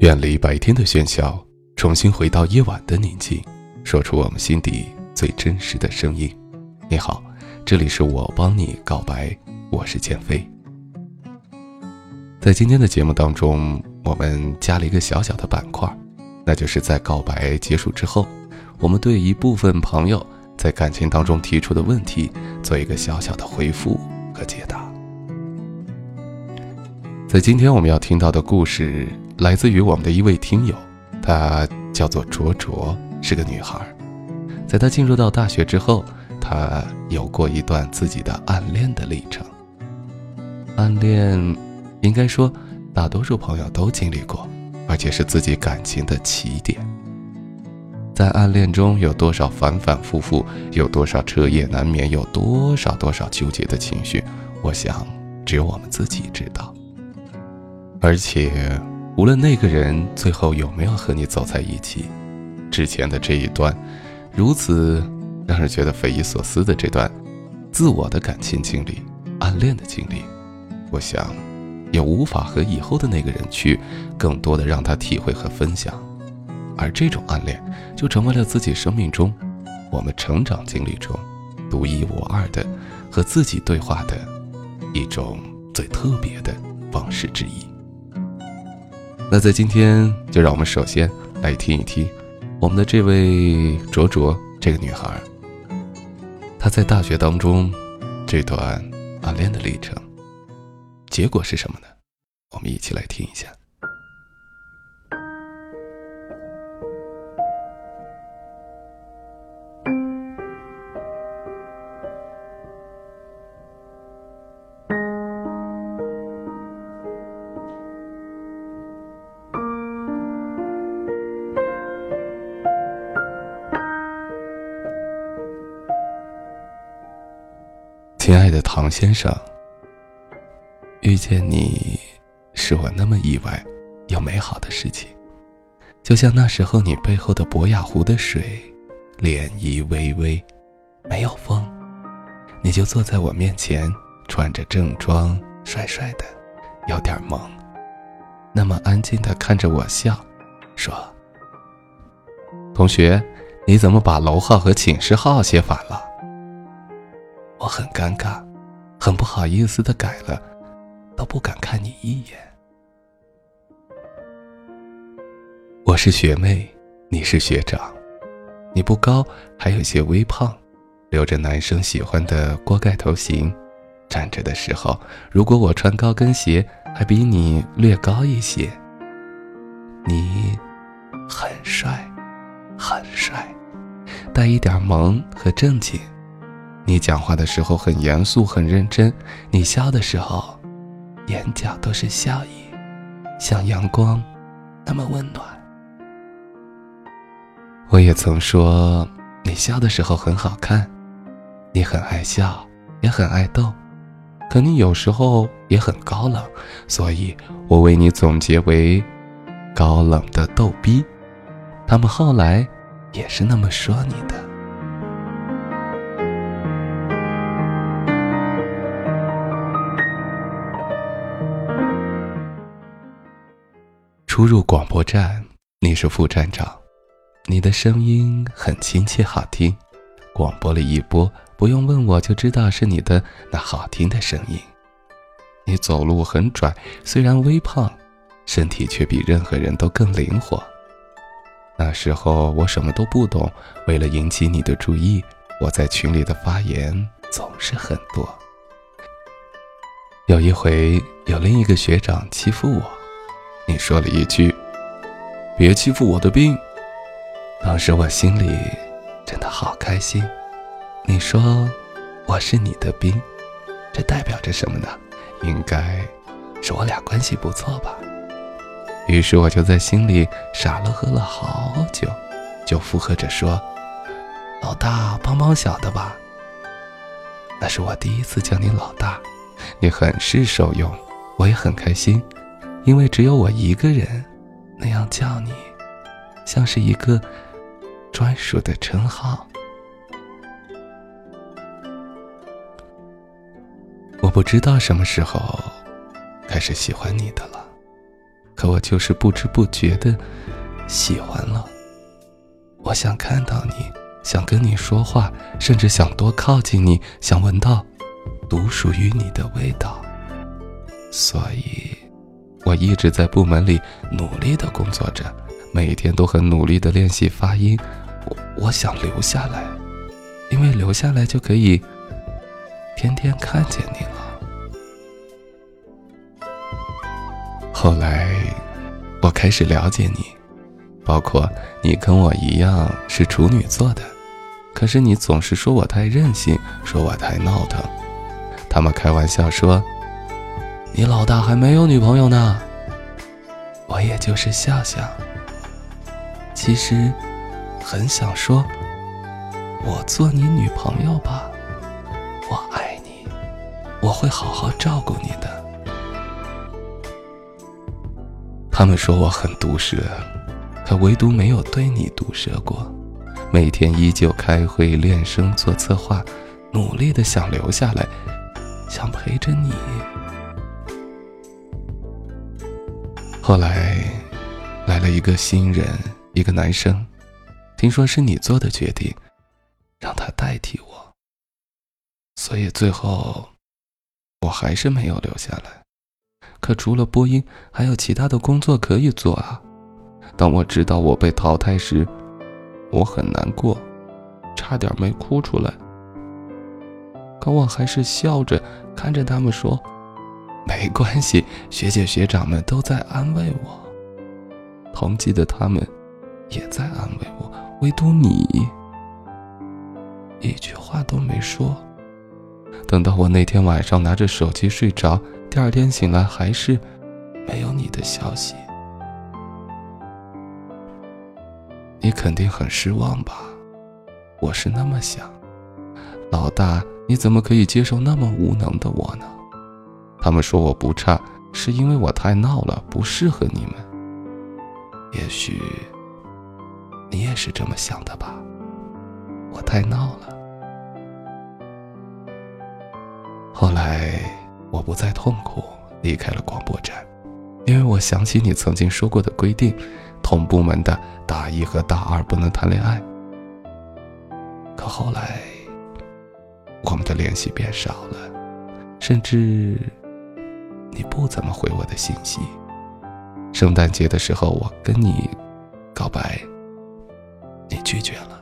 远离白天的喧嚣，重新回到夜晚的宁静，说出我们心底最真实的声音。你好，这里是我帮你告白，我是建飞。在今天的节目当中，我们加了一个小小的板块，那就是在告白结束之后，我们对一部分朋友在感情当中提出的问题做一个小小的回复和解答。在今天我们要听到的故事。来自于我们的一位听友，她叫做卓卓，是个女孩。在她进入到大学之后，她有过一段自己的暗恋的历程。暗恋，应该说大多数朋友都经历过，而且是自己感情的起点。在暗恋中有多少反反复复，有多少彻夜难眠，有多少多少纠结的情绪，我想只有我们自己知道。而且。无论那个人最后有没有和你走在一起，之前的这一段如此让人觉得匪夷所思的这段自我的感情经历、暗恋的经历，我想也无法和以后的那个人去更多的让他体会和分享，而这种暗恋就成为了自己生命中我们成长经历中独一无二的和自己对话的一种最特别的方式之一。那在今天，就让我们首先来听一听我们的这位卓卓这个女孩，她在大学当中这段暗恋的历程，结果是什么呢？我们一起来听一下。亲爱的唐先生，遇见你是我那么意外又美好的事情，就像那时候你背后的博雅湖的水，涟漪微微，没有风，你就坐在我面前，穿着正装，帅帅的，有点萌，那么安静的看着我笑，说：“同学，你怎么把楼号和寝室号写反了？”我很尴尬，很不好意思的改了，都不敢看你一眼。我是学妹，你是学长，你不高，还有些微胖，留着男生喜欢的锅盖头型，站着的时候，如果我穿高跟鞋，还比你略高一些。你很帅，很帅，带一点萌和正经。你讲话的时候很严肃、很认真，你笑的时候，眼角都是笑意，像阳光，那么温暖。我也曾说，你笑的时候很好看，你很爱笑，也很爱逗，可你有时候也很高冷，所以我为你总结为高冷的逗逼。他们后来也是那么说你的。初入广播站，你是副站长，你的声音很亲切好听，广播了一播，不用问我就知道是你的那好听的声音。你走路很拽，虽然微胖，身体却比任何人都更灵活。那时候我什么都不懂，为了引起你的注意，我在群里的发言总是很多。有一回，有另一个学长欺负我。你说了一句：“别欺负我的兵。”当时我心里真的好开心。你说我是你的兵，这代表着什么呢？应该是我俩关系不错吧。于是我就在心里傻乐呵了好久，就附和着说：“老大帮帮小的吧。”那是我第一次叫你老大，你很是受用，我也很开心。因为只有我一个人那样叫你，像是一个专属的称号。我不知道什么时候开始喜欢你的了，可我就是不知不觉的喜欢了。我想看到你，想跟你说话，甚至想多靠近你，想闻到独属于你的味道。所以，我一直在部门里努力的工作着，每天都很努力的练习发音。我我想留下来，因为留下来就可以天天看见你了。后来，我开始了解你，包括你跟我一样是处女座的，可是你总是说我太任性，说我太闹腾。他们开玩笑说，你老大还没有女朋友呢。我也就是笑笑，其实很想说，我做你女朋友吧，我爱你，我会好好照顾你的。他们说我很毒舌，可唯独没有对你毒舌过。每天依旧开会练声做策划，努力的想留下来，想陪着你。后来来了一个新人，一个男生，听说是你做的决定，让他代替我。所以最后我还是没有留下来。可除了播音，还有其他的工作可以做啊！当我知道我被淘汰时，我很难过，差点没哭出来。可我还是笑着看着他们说：“没关系，学姐学长们都在安慰我，同级的他们也在安慰我，唯独你一句话都没说。”等到我那天晚上拿着手机睡着。第二天醒来还是没有你的消息，你肯定很失望吧？我是那么想。老大，你怎么可以接受那么无能的我呢？他们说我不差，是因为我太闹了，不适合你们。也许你也是这么想的吧？我太闹了。后来。我不再痛苦，离开了广播站，因为我想起你曾经说过的规定：同部门的大一和大二不能谈恋爱。可后来，我们的联系变少了，甚至你不怎么回我的信息。圣诞节的时候，我跟你告白，你拒绝了。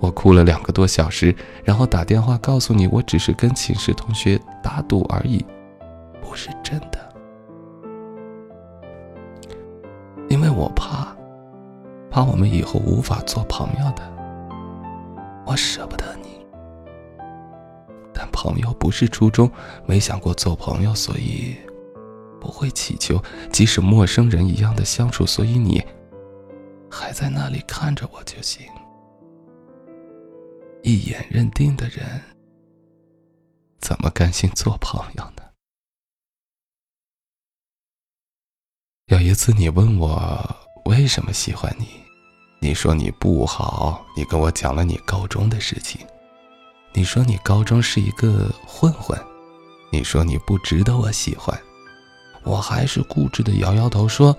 我哭了两个多小时，然后打电话告诉你，我只是跟寝室同学打赌而已，不是真的。因为我怕，怕我们以后无法做朋友的。我舍不得你，朋友不是初衷，没想过做朋友，所以不会祈求即使陌生人一样的相处。所以你还在那里看着我就行。一眼认定的人，怎么甘心做朋友呢？有一次你问我为什么喜欢你，你说你不好，你跟我讲了你高中的事情，你说你高中是一个混混，你说你不值得我喜欢，我还是固执的摇摇头说，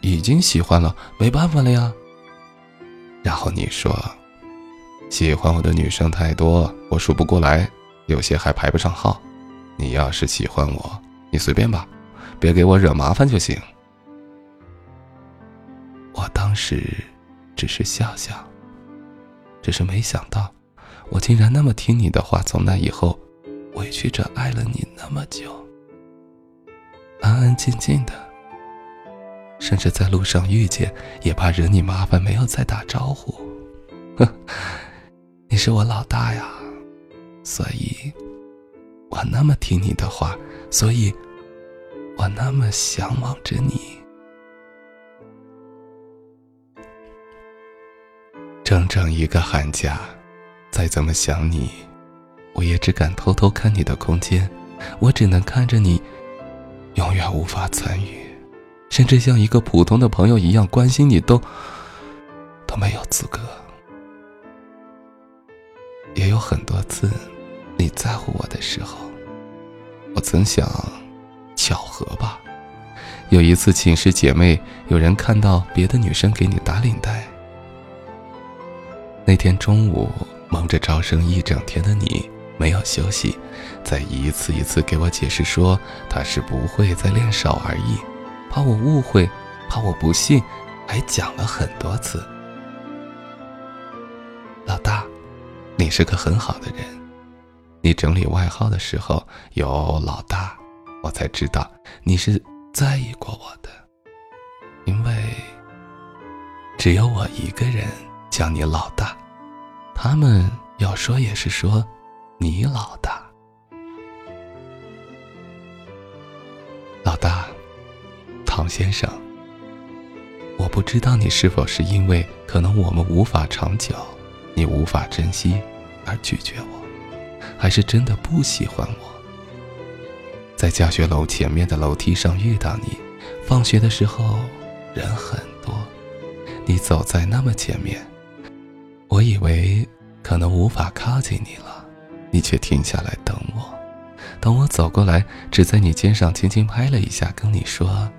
已经喜欢了，没办法了呀。然后你说。喜欢我的女生太多，我数不过来，有些还排不上号。你要是喜欢我，你随便吧，别给我惹麻烦就行。我当时只是笑笑，只是没想到，我竟然那么听你的话。从那以后，委屈着爱了你那么久，安安静静的，甚至在路上遇见，也怕惹你麻烦，没有再打招呼。呵。你是我老大呀，所以我那么听你的话，所以我那么向往着你。整整一个寒假，再怎么想你，我也只敢偷偷看你的空间，我只能看着你，永远无法参与，甚至像一个普通的朋友一样关心你，都都没有资格。也有很多次，你在乎我的时候，我曾想，巧合吧。有一次寝室姐妹有人看到别的女生给你打领带，那天中午忙着招生一整天的你没有休息，在一次一次给我解释说他是不会再练手而已，怕我误会，怕我不信，还讲了很多次。老大，你是个很好的人，你整理外号的时候有老大，我才知道你是。在意过我的，因为只有我一个人叫你老大，他们要说也是说你老大。老大，唐先生，我不知道你是否是因为可能我们无法长久，你无法珍惜而拒绝我，还是真的不喜欢我？在教学楼前面的楼梯上遇到你，放学的时候人很多，你走在那么前面，我以为可能无法靠近你了，你却停下来等我。等我走过来，只在你肩上轻轻拍了一下，跟你说：“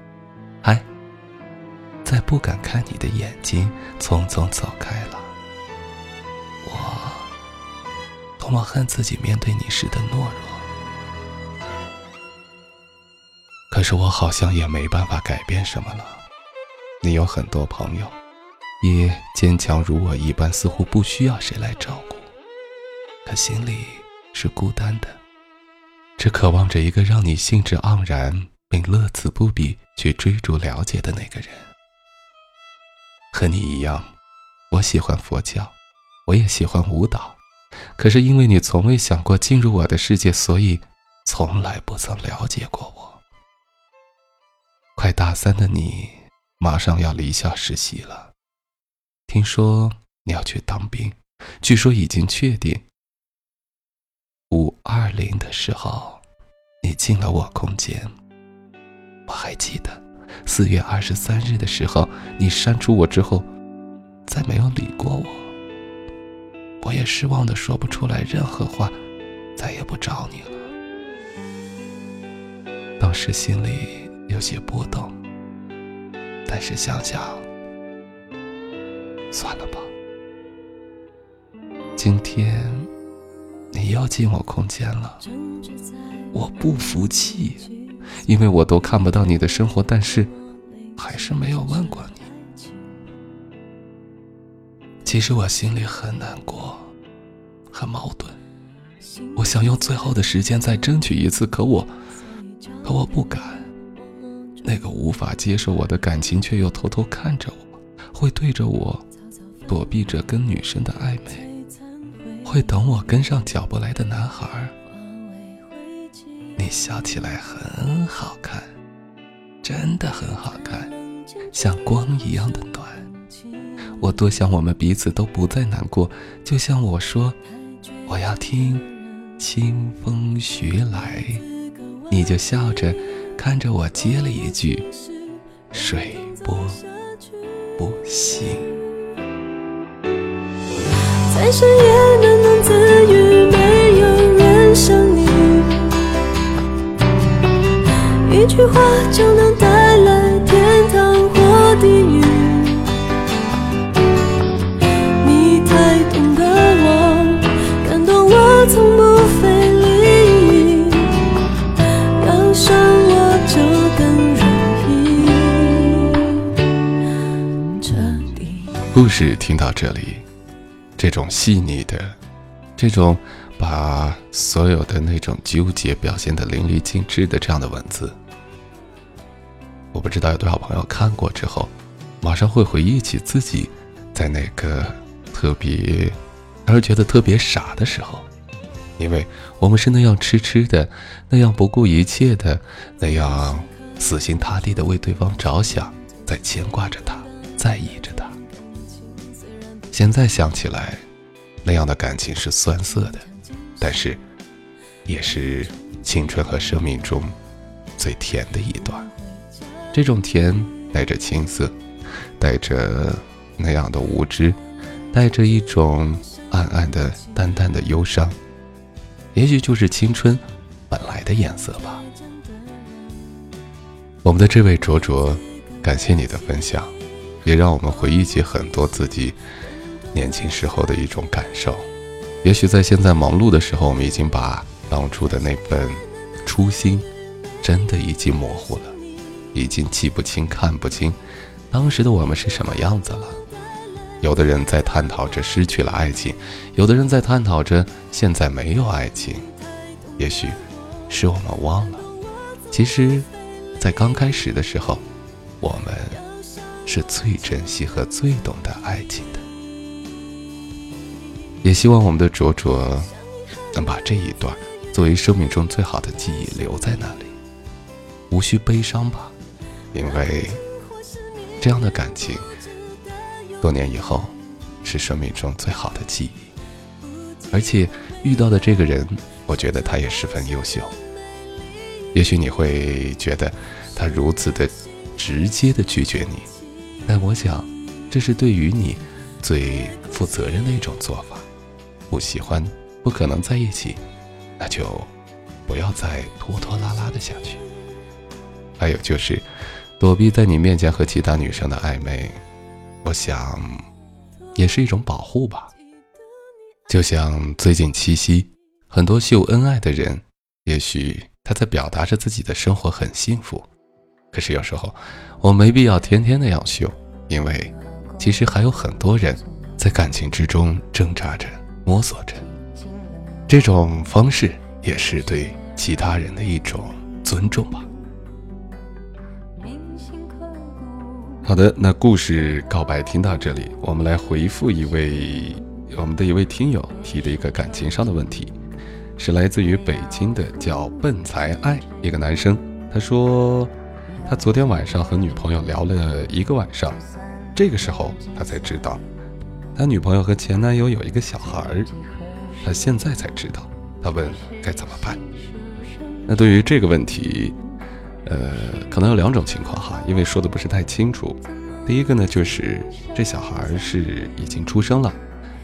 嗨。”再不敢看你的眼睛，匆匆走开了。我多么恨自己面对你时的懦弱。可是我好像也没办法改变什么了。你有很多朋友，也坚强如我一般，似乎不需要谁来照顾，可心里是孤单的，只渴望着一个让你兴致盎然并乐此不疲去追逐了解的那个人。和你一样，我喜欢佛教，我也喜欢舞蹈，可是因为你从未想过进入我的世界，所以从来不曾了解过我。快大三的你，马上要离校实习了。听说你要去当兵，据说已经确定。五二零的时候，你进了我空间。我还记得四月二十三日的时候，你删除我之后，再没有理过我。我也失望的说不出来任何话，再也不找你了。当时心里。有些波动，但是想想，算了吧。今天你又进我空间了，我不服气，因为我都看不到你的生活，但是还是没有问过你。其实我心里很难过，很矛盾。我想用最后的时间再争取一次，可我，可我不敢。那个无法接受我的感情，却又偷偷看着我，会对着我躲避着跟女生的暧昧，会等我跟上脚步来的男孩。你笑起来很好看，真的很好看，像光一样的暖。我多想我们彼此都不再难过，就像我说我要听清风徐来，你就笑着。看着我接了一句：“水波不兴。”在深夜喃喃自语，没有人想你，一句话就能带来天堂或地狱。你太懂得我，感动我从不费力，要伤我就更容易。故事听到这里，这种细腻的，这种把所有的那种纠结表现的淋漓尽致的这样的文字，我不知道有多少朋友看过之后，马上会回忆起自己在那个特别而觉得特别傻的时候，因为我们是那样痴痴的，那样不顾一切的，那样死心塌地的为对方着想，在牵挂着他，在意着他。现在想起来，那样的感情是酸涩的，但是，也是青春和生命中最甜的一段。这种甜带着青涩，带着那样的无知，带着一种暗暗的、淡淡的忧伤，也许就是青春本来的颜色吧。我们的这位卓卓，感谢你的分享，也让我们回忆起很多自己年轻时候的一种感受。也许在现在忙碌的时候，我们已经把当初的那份初心，真的已经模糊了，已经记不清、看不清当时的我们是什么样子了。有的人在探讨着失去了爱情，有的人在探讨着现在没有爱情。也许是我们忘了，其实。在刚开始的时候，我们是最珍惜和最懂得爱情的。也希望我们的卓卓能把这一段作为生命中最好的记忆留在那里，无需悲伤吧，因为这样的感情，多年以后是生命中最好的记忆。而且遇到的这个人，我觉得他也十分优秀。也许你会觉得他如此的直接的拒绝你，但我想，这是对于你最负责任的一种做法。不喜欢，不可能在一起，那就不要再拖拖拉拉的下去。还有就是，躲避在你面前和其他女生的暧昧，我想也是一种保护吧。就像最近七夕，很多秀恩爱的人，也许。他在表达着自己的生活很幸福，可是有时候我没必要天天那样秀，因为其实还有很多人在感情之中挣扎着、摸索着。这种方式也是对其他人的一种尊重吧。好的，那故事告白听到这里，我们来回复一位我们的一位听友提的一个感情上的问题。是来自于北京的叫笨才爱一个男生，他说，他昨天晚上和女朋友聊了一个晚上，这个时候他才知道，他女朋友和前男友有一个小孩儿，他现在才知道，他问该怎么办。那对于这个问题，呃，可能有两种情况哈，因为说的不是太清楚。第一个呢，就是这小孩是已经出生了，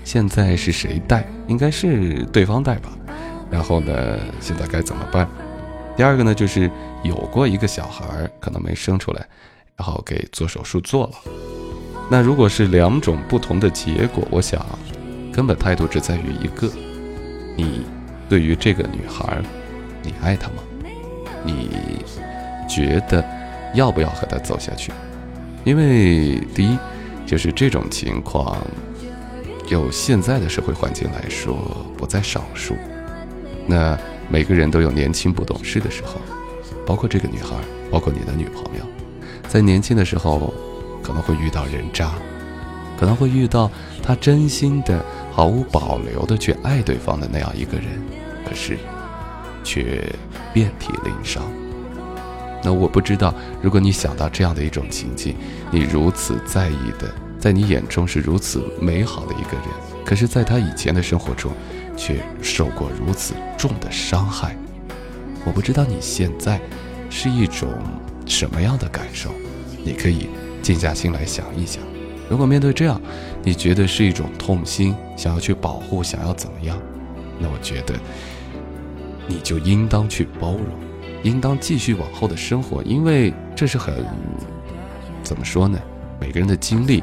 现在是谁带？应该是对方带吧。然后呢？现在该怎么办？第二个呢，就是有过一个小孩，可能没生出来，然后给做手术做了。那如果是两种不同的结果，我想，根本态度只在于一个：你对于这个女孩，你爱她吗？你觉得要不要和她走下去？因为第一，就是这种情况，就现在的社会环境来说，不在少数。那每个人都有年轻不懂事的时候，包括这个女孩，包括你的女朋友，在年轻的时候可能会遇到人渣，可能会遇到他真心的、毫无保留的去爱对方的那样一个人，可是却遍体鳞伤。那我不知道，如果你想到这样的一种情境，你如此在意的，在你眼中是如此美好的一个人，可是在他以前的生活中。却受过如此重的伤害，我不知道你现在是一种什么样的感受。你可以静下心来想一想，如果面对这样，你觉得是一种痛心，想要去保护，想要怎么样？那我觉得你就应当去包容，应当继续往后的生活，因为这是很怎么说呢？每个人的经历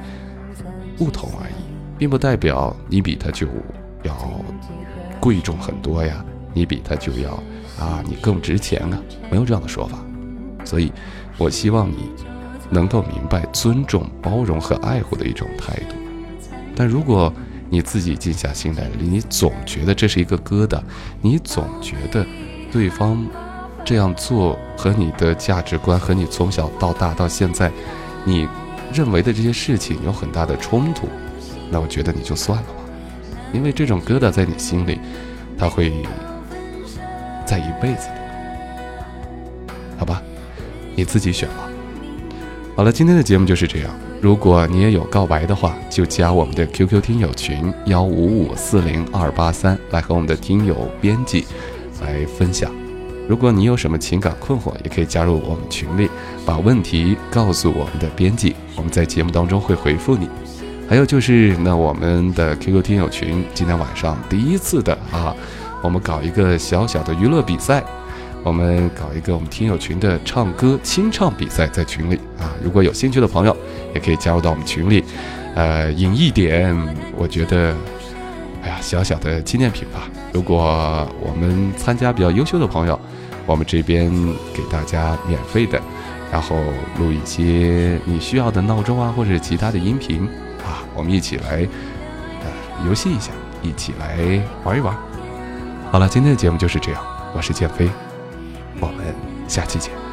不同而已，并不代表你比他就要。贵重很多呀，你比他就要啊，你更值钱啊，没有这样的说法。所以，我希望你能够明白尊重、包容和爱护的一种态度。但如果你自己静下心来，你总觉得这是一个疙瘩，你总觉得对方这样做和你的价值观和你从小到大到现在你认为的这些事情有很大的冲突，那我觉得你就算了吧。因为这种疙瘩在你心里，他会在一辈子的，好吧？你自己选吧。好了，今天的节目就是这样。如果你也有告白的话，就加我们的 QQ 听友群幺五五四零二八三，来和我们的听友编辑来分享。如果你有什么情感困惑，也可以加入我们群里，把问题告诉我们的编辑，我们在节目当中会回复你。还有就是，那我们的 QQ 听友群今天晚上第一次的啊，我们搞一个小小的娱乐比赛，我们搞一个我们听友群的唱歌清唱比赛，在群里啊，如果有兴趣的朋友，也可以加入到我们群里，呃，赢一点，我觉得，哎呀，小小的纪念品吧。如果我们参加比较优秀的朋友，我们这边给大家免费的，然后录一些你需要的闹钟啊，或者其他的音频。啊，我们一起来，呃，游戏一下，一起来玩一玩。好了，今天的节目就是这样，我是建飞，我们下期见。